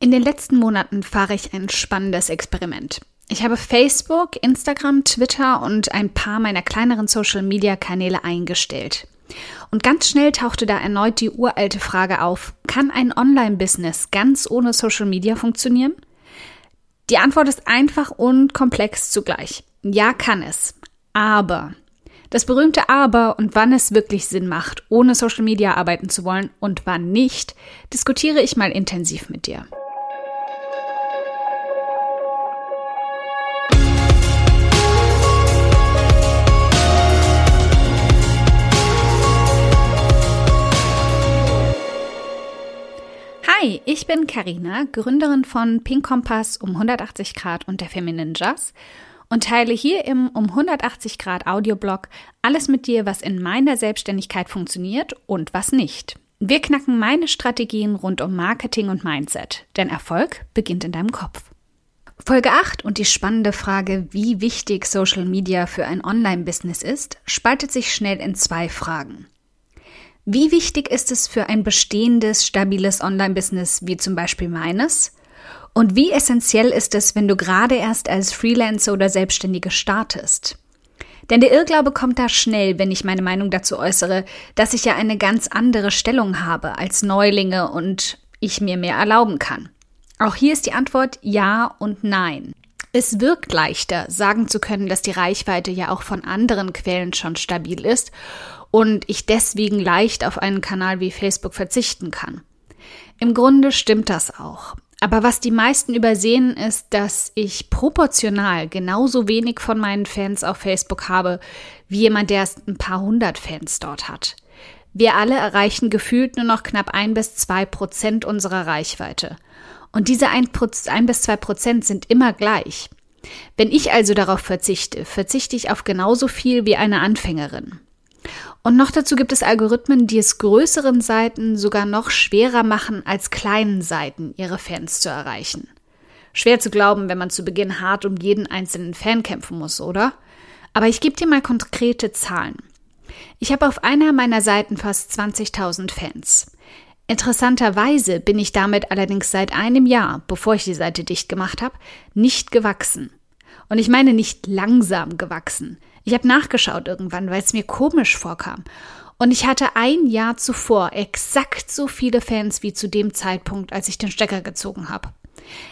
In den letzten Monaten fahre ich ein spannendes Experiment. Ich habe Facebook, Instagram, Twitter und ein paar meiner kleineren Social-Media-Kanäle eingestellt. Und ganz schnell tauchte da erneut die uralte Frage auf, kann ein Online-Business ganz ohne Social Media funktionieren? Die Antwort ist einfach und komplex zugleich. Ja, kann es. Aber das berühmte Aber und wann es wirklich Sinn macht, ohne Social Media arbeiten zu wollen und wann nicht, diskutiere ich mal intensiv mit dir. Ich bin Karina, Gründerin von Pink Kompass um 180 Grad und der Feminine Jazz und teile hier im um 180 Grad Audioblog alles mit dir, was in meiner Selbstständigkeit funktioniert und was nicht. Wir knacken meine Strategien rund um Marketing und Mindset, denn Erfolg beginnt in deinem Kopf. Folge 8 und die spannende Frage, wie wichtig Social Media für ein Online-Business ist, spaltet sich schnell in zwei Fragen. Wie wichtig ist es für ein bestehendes, stabiles Online-Business wie zum Beispiel meines? Und wie essentiell ist es, wenn du gerade erst als Freelancer oder Selbstständige startest? Denn der Irrglaube kommt da schnell, wenn ich meine Meinung dazu äußere, dass ich ja eine ganz andere Stellung habe als Neulinge und ich mir mehr erlauben kann. Auch hier ist die Antwort ja und nein. Es wirkt leichter, sagen zu können, dass die Reichweite ja auch von anderen Quellen schon stabil ist und ich deswegen leicht auf einen Kanal wie Facebook verzichten kann. Im Grunde stimmt das auch. Aber was die meisten übersehen, ist, dass ich proportional genauso wenig von meinen Fans auf Facebook habe, wie jemand, der erst ein paar hundert Fans dort hat. Wir alle erreichen gefühlt nur noch knapp ein bis zwei Prozent unserer Reichweite. Und diese ein, bis zwei Prozent sind immer gleich. Wenn ich also darauf verzichte, verzichte ich auf genauso viel wie eine Anfängerin. Und noch dazu gibt es Algorithmen, die es größeren Seiten sogar noch schwerer machen, als kleinen Seiten ihre Fans zu erreichen. Schwer zu glauben, wenn man zu Beginn hart um jeden einzelnen Fan kämpfen muss, oder? Aber ich gebe dir mal konkrete Zahlen. Ich habe auf einer meiner Seiten fast 20.000 Fans. Interessanterweise bin ich damit allerdings seit einem Jahr, bevor ich die Seite dicht gemacht habe, nicht gewachsen. Und ich meine nicht langsam gewachsen. Ich habe nachgeschaut irgendwann, weil es mir komisch vorkam. Und ich hatte ein Jahr zuvor exakt so viele Fans wie zu dem Zeitpunkt, als ich den Stecker gezogen habe.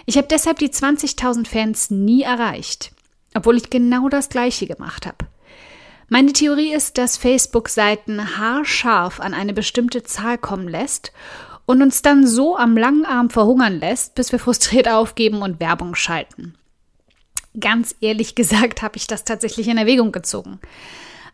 Ich habe deshalb die 20.000 Fans nie erreicht, obwohl ich genau das gleiche gemacht habe. Meine Theorie ist, dass Facebook Seiten haarscharf an eine bestimmte Zahl kommen lässt und uns dann so am langen Arm verhungern lässt, bis wir frustriert aufgeben und Werbung schalten. Ganz ehrlich gesagt habe ich das tatsächlich in Erwägung gezogen.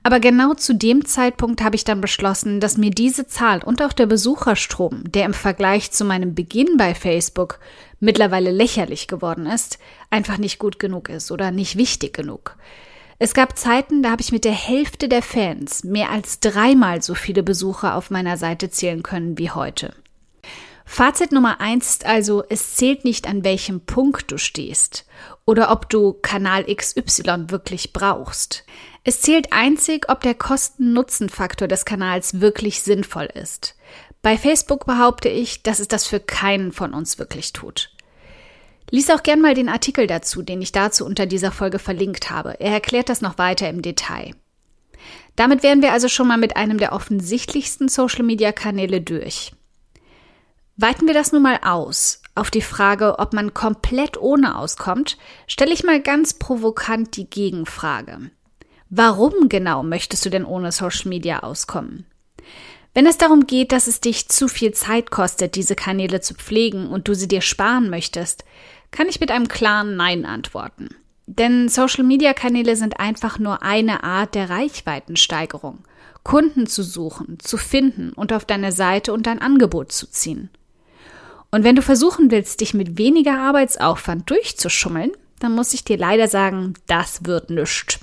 Aber genau zu dem Zeitpunkt habe ich dann beschlossen, dass mir diese Zahl und auch der Besucherstrom, der im Vergleich zu meinem Beginn bei Facebook mittlerweile lächerlich geworden ist, einfach nicht gut genug ist oder nicht wichtig genug. Es gab Zeiten, da habe ich mit der Hälfte der Fans mehr als dreimal so viele Besucher auf meiner Seite zählen können wie heute. Fazit Nummer eins ist also, es zählt nicht an welchem Punkt du stehst oder ob du Kanal XY wirklich brauchst. Es zählt einzig, ob der Kosten-Nutzen-Faktor des Kanals wirklich sinnvoll ist. Bei Facebook behaupte ich, dass es das für keinen von uns wirklich tut. Lies auch gern mal den Artikel dazu, den ich dazu unter dieser Folge verlinkt habe. Er erklärt das noch weiter im Detail. Damit wären wir also schon mal mit einem der offensichtlichsten Social-Media-Kanäle durch. Weiten wir das nun mal aus auf die Frage, ob man komplett ohne auskommt, stelle ich mal ganz provokant die Gegenfrage. Warum genau möchtest du denn ohne Social Media auskommen? Wenn es darum geht, dass es dich zu viel Zeit kostet, diese Kanäle zu pflegen und du sie dir sparen möchtest, kann ich mit einem klaren Nein antworten. Denn Social-Media-Kanäle sind einfach nur eine Art der Reichweitensteigerung. Kunden zu suchen, zu finden und auf deine Seite und dein Angebot zu ziehen. Und wenn du versuchen willst, dich mit weniger Arbeitsaufwand durchzuschummeln, dann muss ich dir leider sagen, das wird nischt.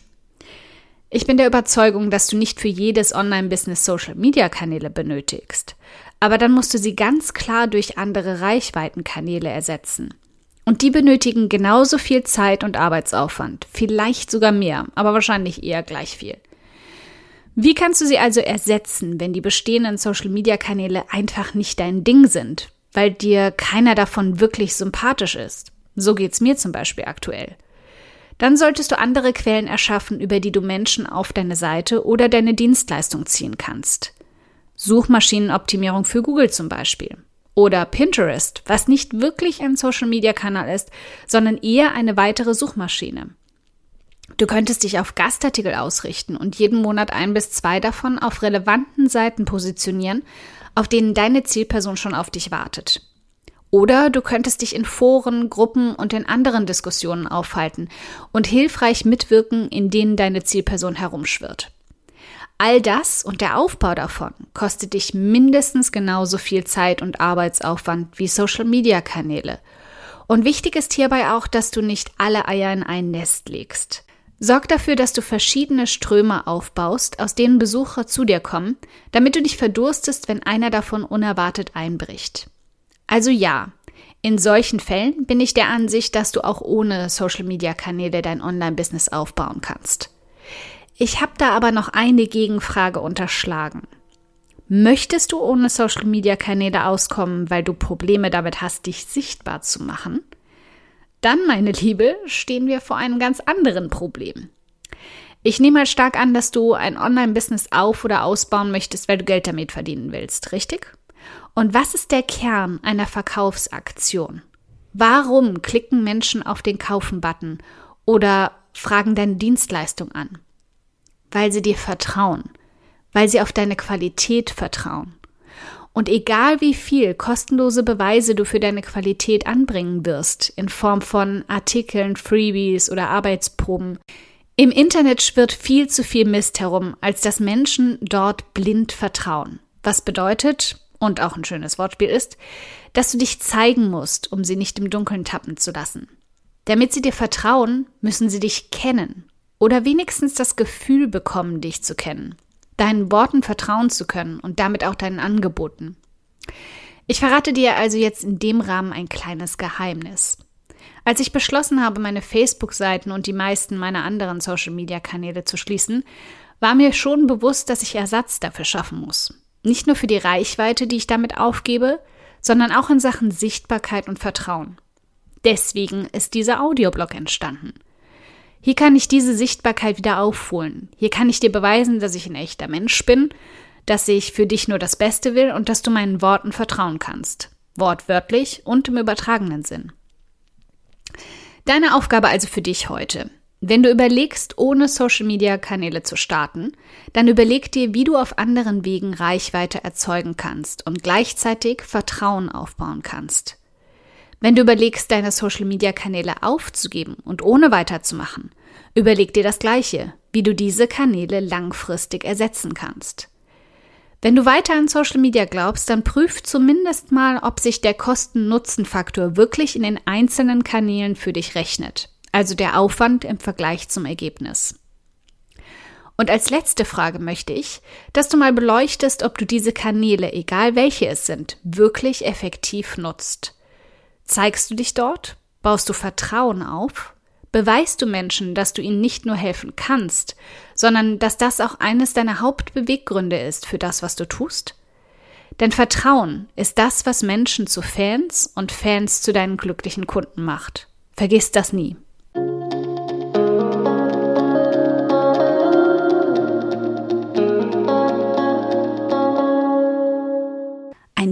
Ich bin der Überzeugung, dass du nicht für jedes Online-Business Social-Media-Kanäle benötigst. Aber dann musst du sie ganz klar durch andere Reichweitenkanäle ersetzen. Und die benötigen genauso viel Zeit und Arbeitsaufwand, vielleicht sogar mehr, aber wahrscheinlich eher gleich viel. Wie kannst du sie also ersetzen, wenn die bestehenden Social-Media-Kanäle einfach nicht dein Ding sind? Weil dir keiner davon wirklich sympathisch ist. So geht's mir zum Beispiel aktuell. Dann solltest du andere Quellen erschaffen, über die du Menschen auf deine Seite oder deine Dienstleistung ziehen kannst. Suchmaschinenoptimierung für Google zum Beispiel. Oder Pinterest, was nicht wirklich ein Social-Media-Kanal ist, sondern eher eine weitere Suchmaschine. Du könntest dich auf Gastartikel ausrichten und jeden Monat ein bis zwei davon auf relevanten Seiten positionieren, auf denen deine Zielperson schon auf dich wartet. Oder du könntest dich in Foren, Gruppen und in anderen Diskussionen aufhalten und hilfreich mitwirken, in denen deine Zielperson herumschwirrt. All das und der Aufbau davon kostet dich mindestens genauso viel Zeit und Arbeitsaufwand wie Social-Media-Kanäle. Und wichtig ist hierbei auch, dass du nicht alle Eier in ein Nest legst. Sorg dafür, dass du verschiedene Ströme aufbaust, aus denen Besucher zu dir kommen, damit du dich verdurstest, wenn einer davon unerwartet einbricht. Also ja, in solchen Fällen bin ich der Ansicht, dass du auch ohne Social-Media-Kanäle dein Online-Business aufbauen kannst. Ich habe da aber noch eine Gegenfrage unterschlagen. Möchtest du ohne Social-Media-Kanäle auskommen, weil du Probleme damit hast, dich sichtbar zu machen? Dann, meine Liebe, stehen wir vor einem ganz anderen Problem. Ich nehme mal stark an, dass du ein Online-Business auf- oder ausbauen möchtest, weil du Geld damit verdienen willst, richtig? Und was ist der Kern einer Verkaufsaktion? Warum klicken Menschen auf den Kaufen-Button oder fragen deine Dienstleistung an? Weil sie dir vertrauen, weil sie auf deine Qualität vertrauen. Und egal wie viel kostenlose Beweise du für deine Qualität anbringen wirst, in Form von Artikeln, Freebies oder Arbeitsproben, im Internet schwirrt viel zu viel Mist herum, als dass Menschen dort blind vertrauen. Was bedeutet, und auch ein schönes Wortspiel ist, dass du dich zeigen musst, um sie nicht im Dunkeln tappen zu lassen. Damit sie dir vertrauen, müssen sie dich kennen oder wenigstens das Gefühl bekommen, dich zu kennen deinen Worten vertrauen zu können und damit auch deinen Angeboten. Ich verrate dir also jetzt in dem Rahmen ein kleines Geheimnis. Als ich beschlossen habe, meine Facebook-Seiten und die meisten meiner anderen Social-Media-Kanäle zu schließen, war mir schon bewusst, dass ich Ersatz dafür schaffen muss. Nicht nur für die Reichweite, die ich damit aufgebe, sondern auch in Sachen Sichtbarkeit und Vertrauen. Deswegen ist dieser Audioblog entstanden. Hier kann ich diese Sichtbarkeit wieder aufholen. Hier kann ich dir beweisen, dass ich ein echter Mensch bin, dass ich für dich nur das Beste will und dass du meinen Worten vertrauen kannst. Wortwörtlich und im übertragenen Sinn. Deine Aufgabe also für dich heute. Wenn du überlegst, ohne Social-Media-Kanäle zu starten, dann überleg dir, wie du auf anderen Wegen Reichweite erzeugen kannst und gleichzeitig Vertrauen aufbauen kannst. Wenn du überlegst, deine Social-Media-Kanäle aufzugeben und ohne weiterzumachen, überleg dir das Gleiche, wie du diese Kanäle langfristig ersetzen kannst. Wenn du weiter an Social Media glaubst, dann prüf zumindest mal, ob sich der Kosten-Nutzen-Faktor wirklich in den einzelnen Kanälen für dich rechnet, also der Aufwand im Vergleich zum Ergebnis. Und als letzte Frage möchte ich, dass du mal beleuchtest, ob du diese Kanäle, egal welche es sind, wirklich effektiv nutzt. Zeigst du dich dort? Baust du Vertrauen auf? Beweist du Menschen, dass du ihnen nicht nur helfen kannst, sondern dass das auch eines deiner Hauptbeweggründe ist für das, was du tust? Denn Vertrauen ist das, was Menschen zu Fans und Fans zu deinen glücklichen Kunden macht. Vergiss das nie.